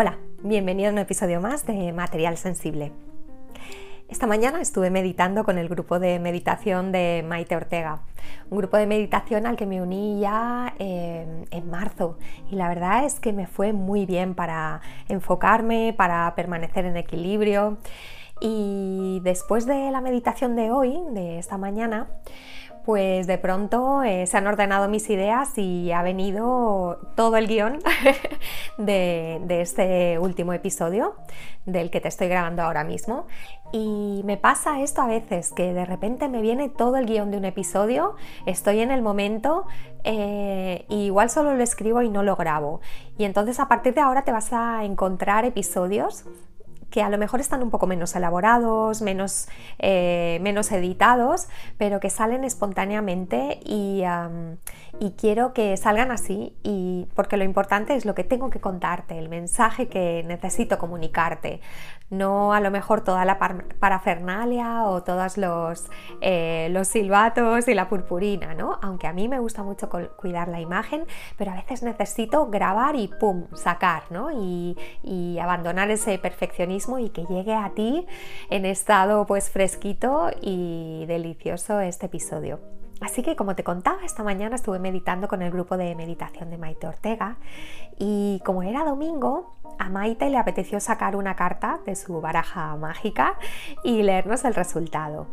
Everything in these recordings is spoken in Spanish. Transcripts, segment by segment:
Hola, bienvenido a un episodio más de Material Sensible. Esta mañana estuve meditando con el grupo de meditación de Maite Ortega, un grupo de meditación al que me uní ya eh, en marzo y la verdad es que me fue muy bien para enfocarme, para permanecer en equilibrio y después de la meditación de hoy, de esta mañana, pues de pronto eh, se han ordenado mis ideas y ha venido todo el guion de, este último episodio del que te estoy grabando ahora mismo. Y me pasa esto a veces, que de repente me viene todo el guion de un episodio, estoy en el momento eh, igual solo lo escribo y no lo grabo. Y entonces a partir de ahora te vas a encontrar episodios que a lo mejor están un poco menos elaborados, menos, eh, menos editados, pero que salen espontáneamente y, y, quiero que salgan así y porque lo importante es lo que tengo que contarte, el mensaje que necesito comunicarte, no a lo mejor toda la parafernalia o todos los, eh, los silbatos y la purpurina, ¿no? Aunque a mí me gusta mucho cuidar la imagen, pero a veces necesito grabar y pum, sacar, ¿no? Y, y abandonar ese perfeccionismo y que llegue a ti en estado pues fresquito y delicioso este episodio. Así que como te contaba, esta mañana estuve meditando con el grupo de meditación de Maite Ortega y como era domingo, a Maite le apeteció sacar una carta de su baraja mágica y leernos el resultado.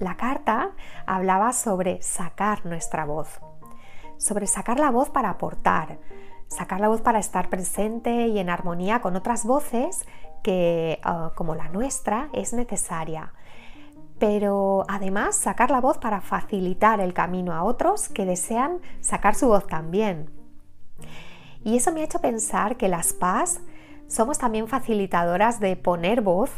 La carta hablaba sobre sacar nuestra voz, sobre sacar la voz para aportar, sacar la voz para estar presente y en armonía con otras voces que, ah, como la nuestra, es necesaria. Pero además sacar la voz para facilitar el camino a otros que desean sacar su voz también. Y eso me ha hecho pensar que las PAS somos también facilitadoras de poner voz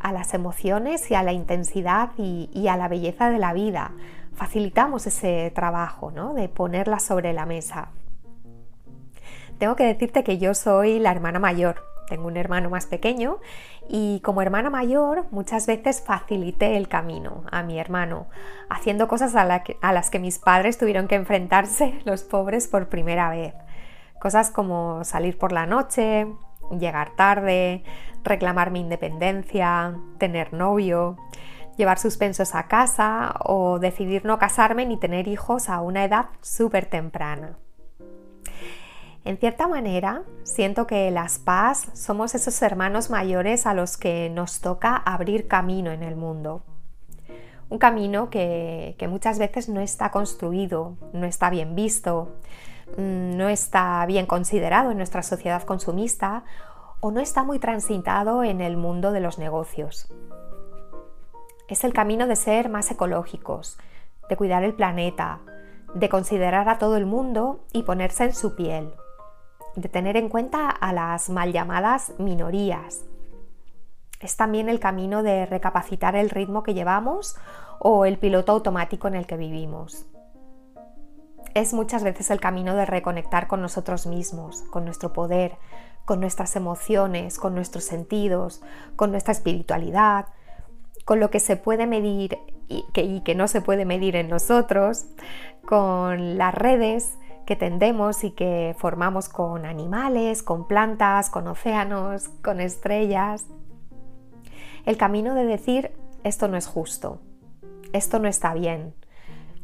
a las emociones y a la intensidad y, a la belleza de la vida. Facilitamos ese trabajo, ¿no? De ponerla sobre la mesa. Tengo que decirte que yo soy la hermana mayor tengo un hermano más pequeño y como hermana mayor muchas veces facilité el camino a mi hermano, haciendo cosas a, las que mis padres tuvieron que enfrentarse los pobres por primera vez. Cosas como salir por la noche, llegar tarde, reclamar mi independencia, tener novio, llevar suspensos a casa o decidir no casarme ni tener hijos a una edad súper temprana. En cierta manera, siento que las paz somos esos hermanos mayores a los que nos toca abrir camino en el mundo. Un camino que, muchas veces no está construido, no está bien visto, mm, no está bien considerado en nuestra sociedad consumista o no está muy transitado en el mundo de los negocios. Es el camino de ser más ecológicos, de cuidar el planeta, de considerar a todo el mundo y ponerse en su piel de tener en cuenta a las mal llamadas minorías. Es también el camino de recapacitar el ritmo que llevamos o el piloto automático en el que vivimos. Es muchas veces el camino de reconectar con nosotros mismos, con nuestro poder, con nuestras emociones, con nuestros sentidos, con nuestra espiritualidad, con lo que se puede medir y que, y que no se puede medir en nosotros, con las redes que tendemos y que formamos con animales, con plantas, con océanos, con estrellas. El camino de decir esto no es justo, esto no está bien,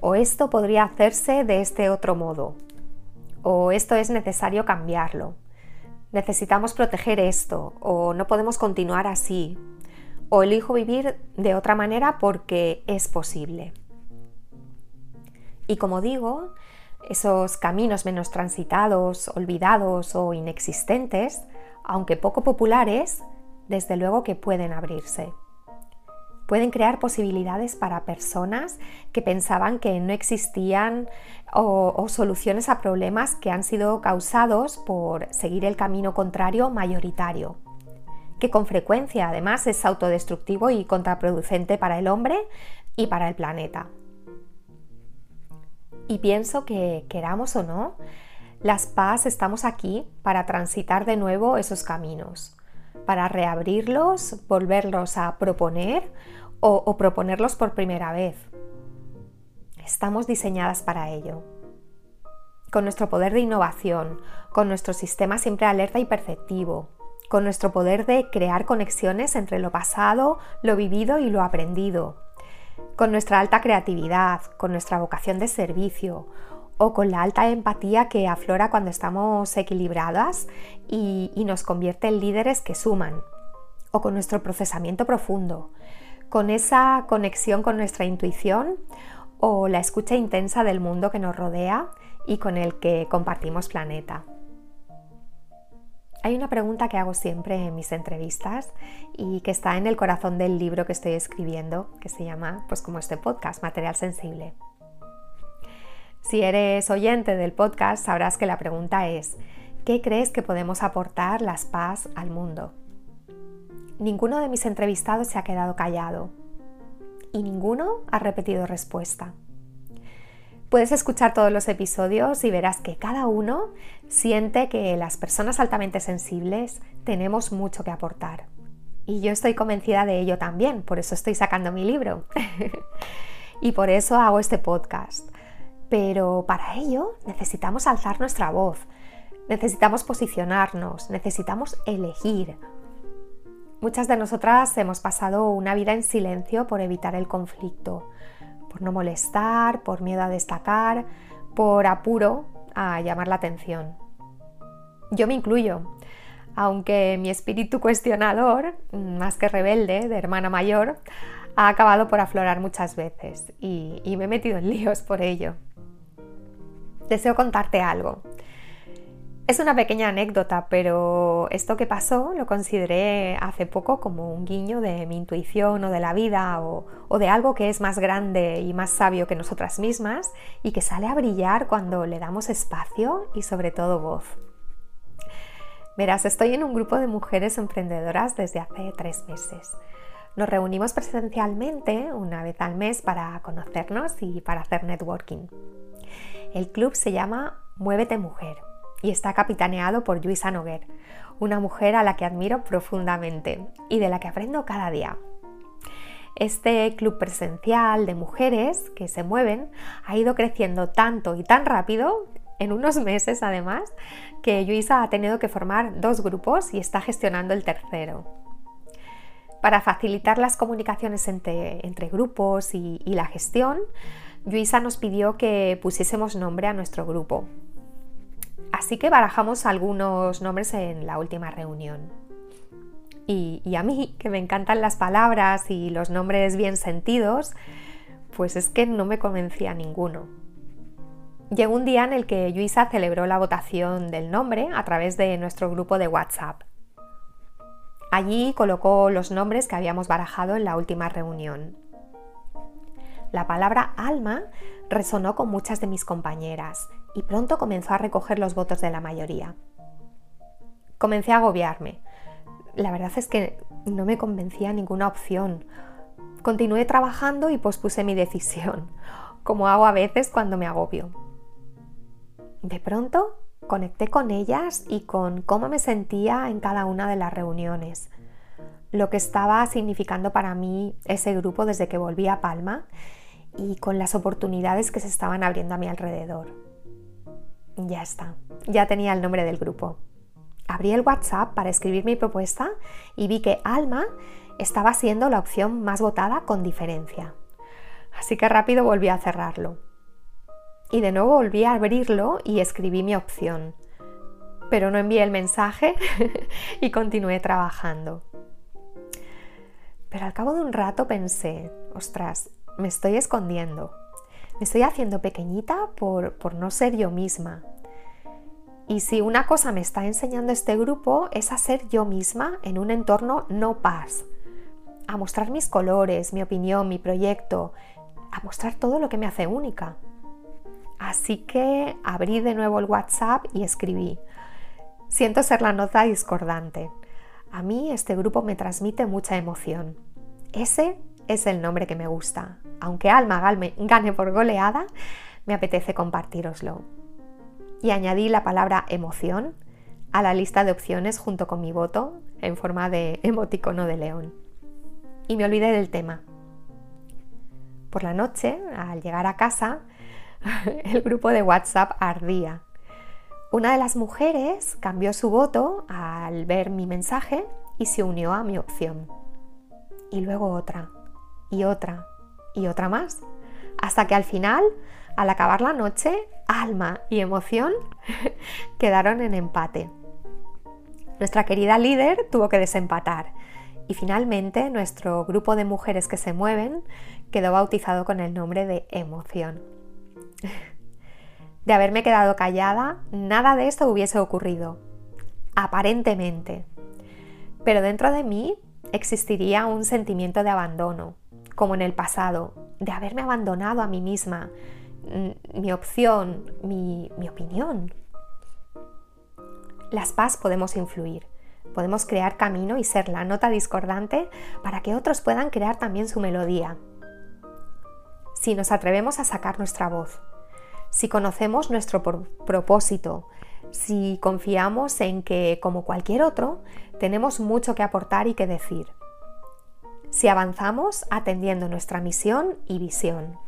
o esto podría hacerse de este otro modo, o esto es necesario cambiarlo, necesitamos proteger esto, o no podemos continuar así, o elijo vivir de otra manera porque es posible. Y como digo, esos caminos menos transitados, olvidados o inexistentes, aunque poco populares, desde luego que pueden abrirse. Pueden crear posibilidades para personas que pensaban que no existían o, soluciones a problemas que han sido causados por seguir el camino contrario mayoritario, que con frecuencia además es autodestructivo y contraproducente para el hombre y para el planeta. Y pienso que, queramos o no, las paz estamos aquí para transitar de nuevo esos caminos, para reabrirlos, volverlos a proponer o, o proponerlos por primera vez. Estamos diseñadas para ello. Con nuestro poder de innovación, con nuestro sistema siempre alerta y perceptivo, con nuestro poder de crear conexiones entre lo pasado, lo vivido y lo aprendido, con nuestra alta creatividad, con nuestra vocación de servicio o con la alta empatía que aflora cuando estamos equilibradas y, nos convierte en líderes que suman, o con nuestro procesamiento profundo, con esa conexión con nuestra intuición o la escucha intensa del mundo que nos rodea y con el que compartimos planeta. Hay una pregunta que hago siempre en mis entrevistas y que está en el corazón del libro que estoy escribiendo, que se llama, pues como este podcast, Material Sensible. Si eres oyente del podcast, sabrás que la pregunta es, ¿qué crees que podemos aportar las paz al mundo? Ninguno de mis entrevistados se ha quedado callado y ninguno ha repetido respuesta. Puedes escuchar todos los episodios y verás que cada uno siente que las personas altamente sensibles tenemos mucho que aportar. Y yo estoy convencida de ello también, por eso estoy sacando mi libro. y por eso hago este podcast. Pero para ello necesitamos alzar nuestra voz, necesitamos posicionarnos, necesitamos elegir. Muchas de nosotras hemos pasado una vida en silencio por evitar el conflicto por no molestar, por miedo a destacar, por apuro a llamar la atención. Yo me incluyo, aunque mi espíritu cuestionador, más que rebelde, de hermana mayor, ha acabado por aflorar muchas veces y, y me he metido en líos por ello. Deseo contarte algo. Es una pequeña anécdota, pero esto que pasó lo consideré hace poco como un guiño de mi intuición o de la vida o, de algo que es más grande y más sabio que nosotras mismas y que sale a brillar cuando le damos espacio y sobre todo voz. Verás, estoy en un grupo de mujeres emprendedoras desde hace tres meses. Nos reunimos presencialmente una vez al mes para conocernos y para hacer networking. El club se llama Muévete Mujer y está capitaneado por Luisa Noguer, una mujer a la que admiro profundamente y de la que aprendo cada día. Este club presencial de mujeres que se mueven ha ido creciendo tanto y tan rápido, en unos meses además, que Luisa ha tenido que formar dos grupos y está gestionando el tercero. Para facilitar las comunicaciones entre, grupos y, y la gestión, Luisa nos pidió que pusiésemos nombre a nuestro grupo, Así que barajamos algunos nombres en la última reunión. Y, a mí, que me encantan las palabras y los nombres bien sentidos, pues es que no me convencía ninguno. Llegó un día en el que Luisa celebró la votación del nombre a través de nuestro grupo de WhatsApp. Allí colocó los nombres que habíamos barajado en la última reunión. La palabra alma resonó con muchas de mis compañeras y pronto comenzó a recoger los votos de la mayoría. Comencé a agobiarme. La verdad es que no me convencía ninguna opción. Continué trabajando y pospuse mi decisión, como hago a veces cuando me agobio. De pronto conecté con ellas y con cómo me sentía en cada una de las reuniones, lo que estaba significando para mí ese grupo desde que volví a Palma y con las oportunidades que se estaban abriendo a mi alrededor. Ya está, ya tenía el nombre del grupo. Abrí el WhatsApp para escribir mi propuesta y vi que Alma estaba siendo la opción más votada con diferencia. Así que rápido volví a cerrarlo. Y de nuevo volví a abrirlo y escribí mi opción. Pero no envié el mensaje y continué trabajando. Pero al cabo de un rato pensé, ostras, me estoy escondiendo. Me estoy haciendo pequeñita por, por no ser yo misma. Y si una cosa me está enseñando este grupo es a ser yo misma en un entorno no paz, a mostrar mis colores, mi opinión, mi proyecto, a mostrar todo lo que me hace única. Así que abrí de nuevo el WhatsApp y escribí. Siento ser la nota discordante. A mí este grupo me transmite mucha emoción. Ese es el nombre que me gusta. Aunque Alma gane por goleada, me apetece compartiroslo. Y añadí la palabra emoción a la lista de opciones junto con mi voto en forma de emoticono de león. Y me olvidé del tema. Por la noche, al llegar a casa, el grupo de WhatsApp ardía. Una de las mujeres cambió su voto al ver mi mensaje y se unió a mi opción. Y luego otra, y otra, y otra más, hasta que al final, al acabar la noche, alma y emoción quedaron en empate. Nuestra querida líder tuvo que desempatar y finalmente nuestro grupo de mujeres que se mueven quedó bautizado con el nombre de emoción. De haberme quedado callada, nada de esto hubiese ocurrido, aparentemente. Pero dentro de mí existiría un sentimiento de abandono, como en el pasado, de haberme abandonado a mí misma, mm, mi opción, mi, mi opinión. Las paz podemos influir, podemos crear camino y ser la nota discordante para que otros puedan crear también su melodía. Si nos atrevemos a sacar nuestra voz, si conocemos nuestro propósito, si confiamos en que, como cualquier otro, tenemos mucho que aportar y que decir, si avanzamos atendiendo nuestra misión y visión,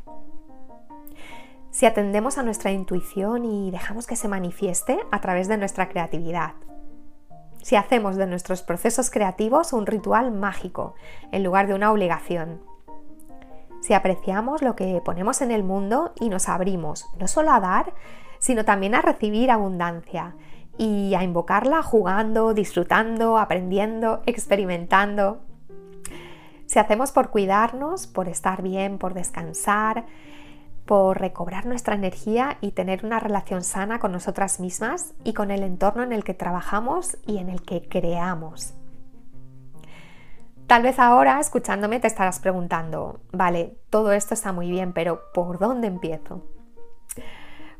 si atendemos a nuestra intuición y dejamos que se manifieste a través de nuestra creatividad, si hacemos de nuestros procesos creativos un ritual mágico en lugar de una obligación, si apreciamos lo que ponemos en el mundo y nos abrimos no solo a dar, sino también a recibir abundancia y a invocarla jugando, disfrutando, aprendiendo, experimentando. Si hacemos por cuidarnos, por estar bien, por descansar, por recobrar nuestra energía y tener una relación sana con nosotras mismas y con el entorno en el que trabajamos y en el que creamos. Tal vez ahora, escuchándome, te estarás preguntando, vale, todo esto está muy bien, pero ¿por dónde empiezo?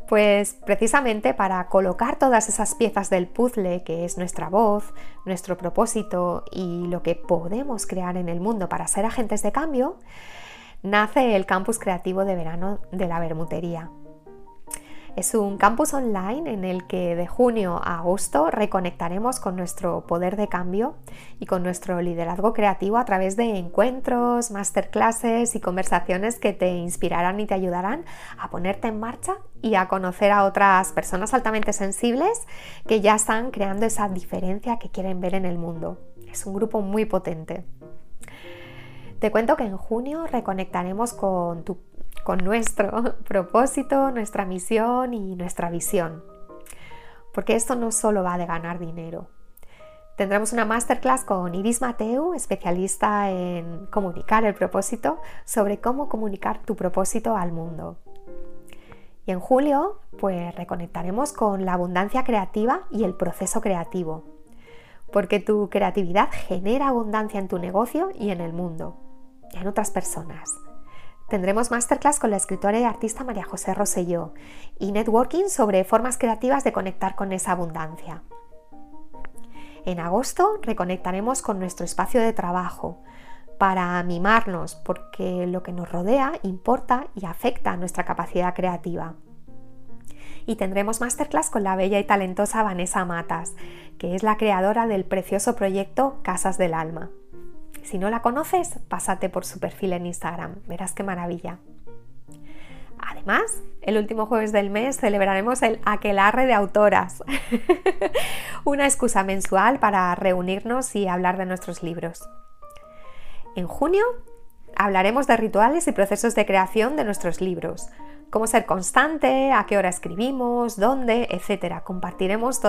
Pues precisamente para colocar todas esas piezas del puzzle que es nuestra voz, nuestro propósito y lo que podemos crear en el mundo para ser agentes de cambio, nace el campus creativo de verano de la Bermutería. Es un campus online en el que de junio a agosto reconectaremos con nuestro poder de cambio y con nuestro liderazgo creativo a través de encuentros, masterclasses y conversaciones que te inspirarán y te ayudarán a ponerte en marcha y a conocer a otras personas altamente sensibles que ya están creando esa diferencia que quieren ver en el mundo. Es un grupo muy potente. Te cuento que en junio reconectaremos con tu con nuestro propósito, nuestra misión y nuestra visión. Porque esto no solo va de ganar dinero. Tendremos una masterclass con Iris Mateu, especialista en comunicar el propósito, sobre cómo comunicar tu propósito al mundo. Y en julio, pues reconectaremos con la abundancia creativa y el proceso creativo. Porque tu creatividad genera abundancia en tu negocio y en el mundo, y en otras personas. Tendremos masterclass con la escritora y artista María José Rosselló y networking sobre formas creativas de conectar con esa abundancia. En agosto reconectaremos con nuestro espacio de trabajo para mimarnos porque lo que nos rodea importa y afecta a nuestra capacidad creativa. Y tendremos masterclass con la bella y talentosa Vanessa Matas, que es la creadora del precioso proyecto Casas del Alma. Si no la conoces, pásate por su perfil en Instagram, verás qué maravilla. Además, el último jueves del mes celebraremos el Aquelarre de Autoras, una excusa mensual para reunirnos y hablar de nuestros libros. En junio hablaremos de rituales y procesos de creación de nuestros libros, cómo ser constante, a qué hora escribimos, dónde, etc. Compartiremos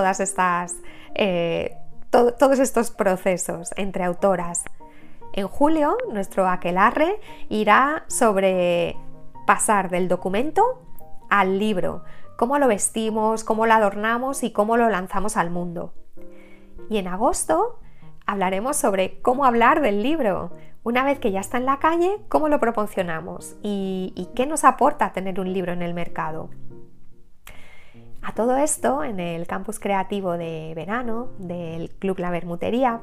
eh, todos estos procesos entre autoras. En julio, nuestro aquelarre irá sobre pasar del documento al libro, cómo lo vestimos, cómo lo adornamos y cómo lo lanzamos al mundo. Y en agosto hablaremos sobre cómo hablar del libro. Una vez que ya está en la calle, cómo lo proporcionamos y, y qué nos aporta tener un libro en el mercado. A todo esto, en el campus creativo de verano del Club La Bermutería,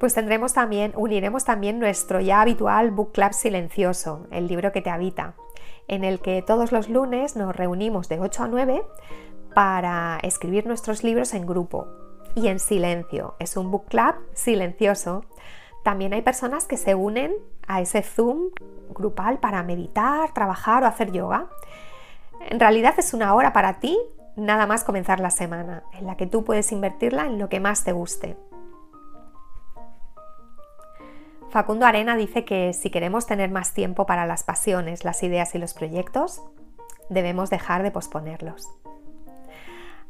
pues tendremos también, uniremos también nuestro ya habitual Book Club Silencioso, el libro que te habita, en el que todos los lunes nos reunimos de 8 a 9 para escribir nuestros libros en grupo y en silencio. Es un book club silencioso. También hay personas que se unen a ese Zoom grupal para meditar, trabajar o hacer yoga. En realidad es una hora para ti nada más comenzar la semana, en la que tú puedes invertirla en lo que más te guste. Facundo Arena dice que si queremos tener más tiempo para las pasiones, las ideas y los proyectos, debemos dejar de posponerlos.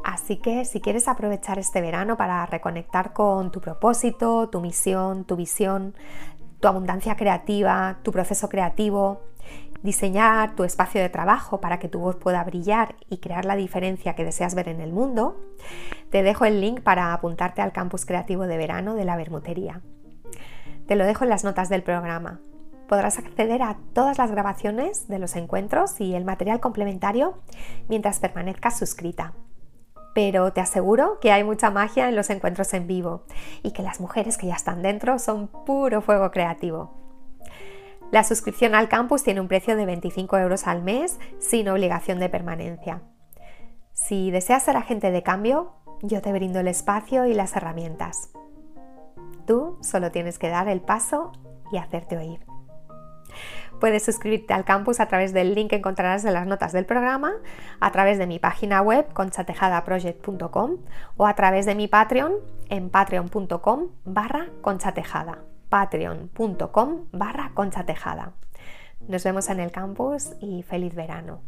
Así que si quieres aprovechar este verano para reconectar con tu propósito, tu misión, tu visión, tu abundancia creativa, tu proceso creativo, diseñar tu espacio de trabajo para que tu voz pueda brillar y crear la diferencia que deseas ver en el mundo, te dejo el link para apuntarte al campus creativo de verano de la Bermutería. Te lo dejo en las notas del programa. Podrás acceder a todas las grabaciones de los encuentros y el material complementario mientras permanezcas suscrita pero te aseguro que hay mucha magia en los encuentros en vivo y que las mujeres que ya están dentro son puro fuego creativo. La suscripción al campus tiene un precio de 25 euros al mes sin obligación de permanencia. Si deseas ser agente de cambio, yo te brindo el espacio y las herramientas. Tú solo tienes que dar el paso y hacerte oír. Puedes suscribirte al campus a través del link que encontrarás en las notas del programa, a través de mi página web conchatejadaproject.com o a través de mi Patreon en patreon.com barra conchatejada. patreon.com barra conchatejada. Nos vemos en el campus y feliz verano.